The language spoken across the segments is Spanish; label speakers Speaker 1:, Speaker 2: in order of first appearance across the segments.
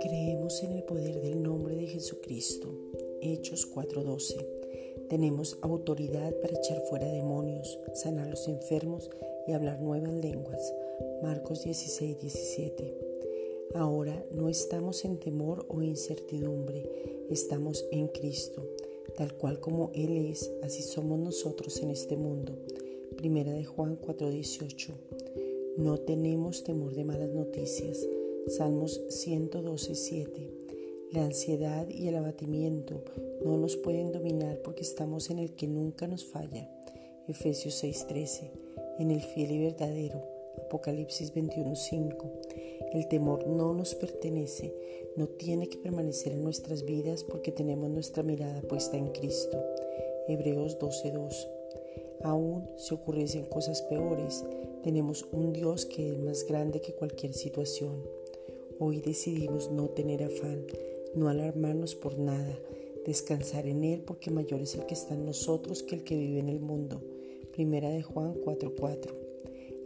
Speaker 1: Creemos en el poder del nombre de Jesucristo. Hechos 4:12. Tenemos autoridad para echar fuera demonios, sanar los enfermos y hablar nuevas lenguas. Marcos 16:17. Ahora no estamos en temor o incertidumbre, estamos en Cristo. Tal cual como Él es, así somos nosotros en este mundo. Primera de Juan 4:18. No tenemos temor de malas noticias. Salmos 112:7. La ansiedad y el abatimiento no nos pueden dominar porque estamos en el que nunca nos falla. Efesios 6:13. En el fiel y verdadero. Apocalipsis 21:5. El temor no nos pertenece, no tiene que permanecer en nuestras vidas porque tenemos nuestra mirada puesta en Cristo. Hebreos 12:2. Aún si ocurriesen cosas peores, tenemos un Dios que es más grande que cualquier situación. Hoy decidimos no tener afán, no alarmarnos por nada, descansar en Él porque mayor es el que está en nosotros que el que vive en el mundo. Primera de Juan 4:4.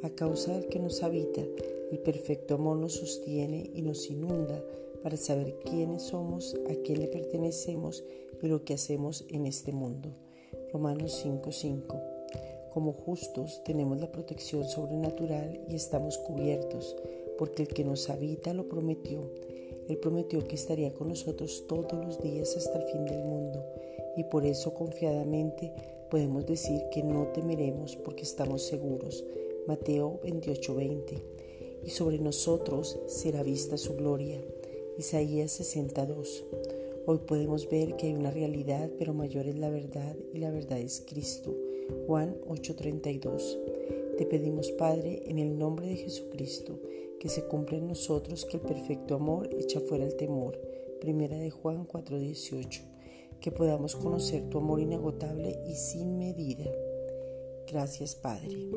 Speaker 1: A causa del que nos habita, el perfecto amor nos sostiene y nos inunda para saber quiénes somos, a quién le pertenecemos y lo que hacemos en este mundo. Romanos 5:5. Como justos tenemos la protección sobrenatural y estamos cubiertos, porque el que nos habita lo prometió. Él prometió que estaría con nosotros todos los días hasta el fin del mundo, y por eso confiadamente podemos decir que no temeremos porque estamos seguros. Mateo 28:20. Y sobre nosotros será vista su gloria. Isaías 62. Hoy podemos ver que hay una realidad, pero mayor es la verdad y la verdad es Cristo. Juan 8:32. Te pedimos, Padre, en el nombre de Jesucristo, que se cumpla en nosotros que el perfecto amor echa fuera el temor. Primera de Juan 4:18. Que podamos conocer tu amor inagotable y sin medida. Gracias, Padre.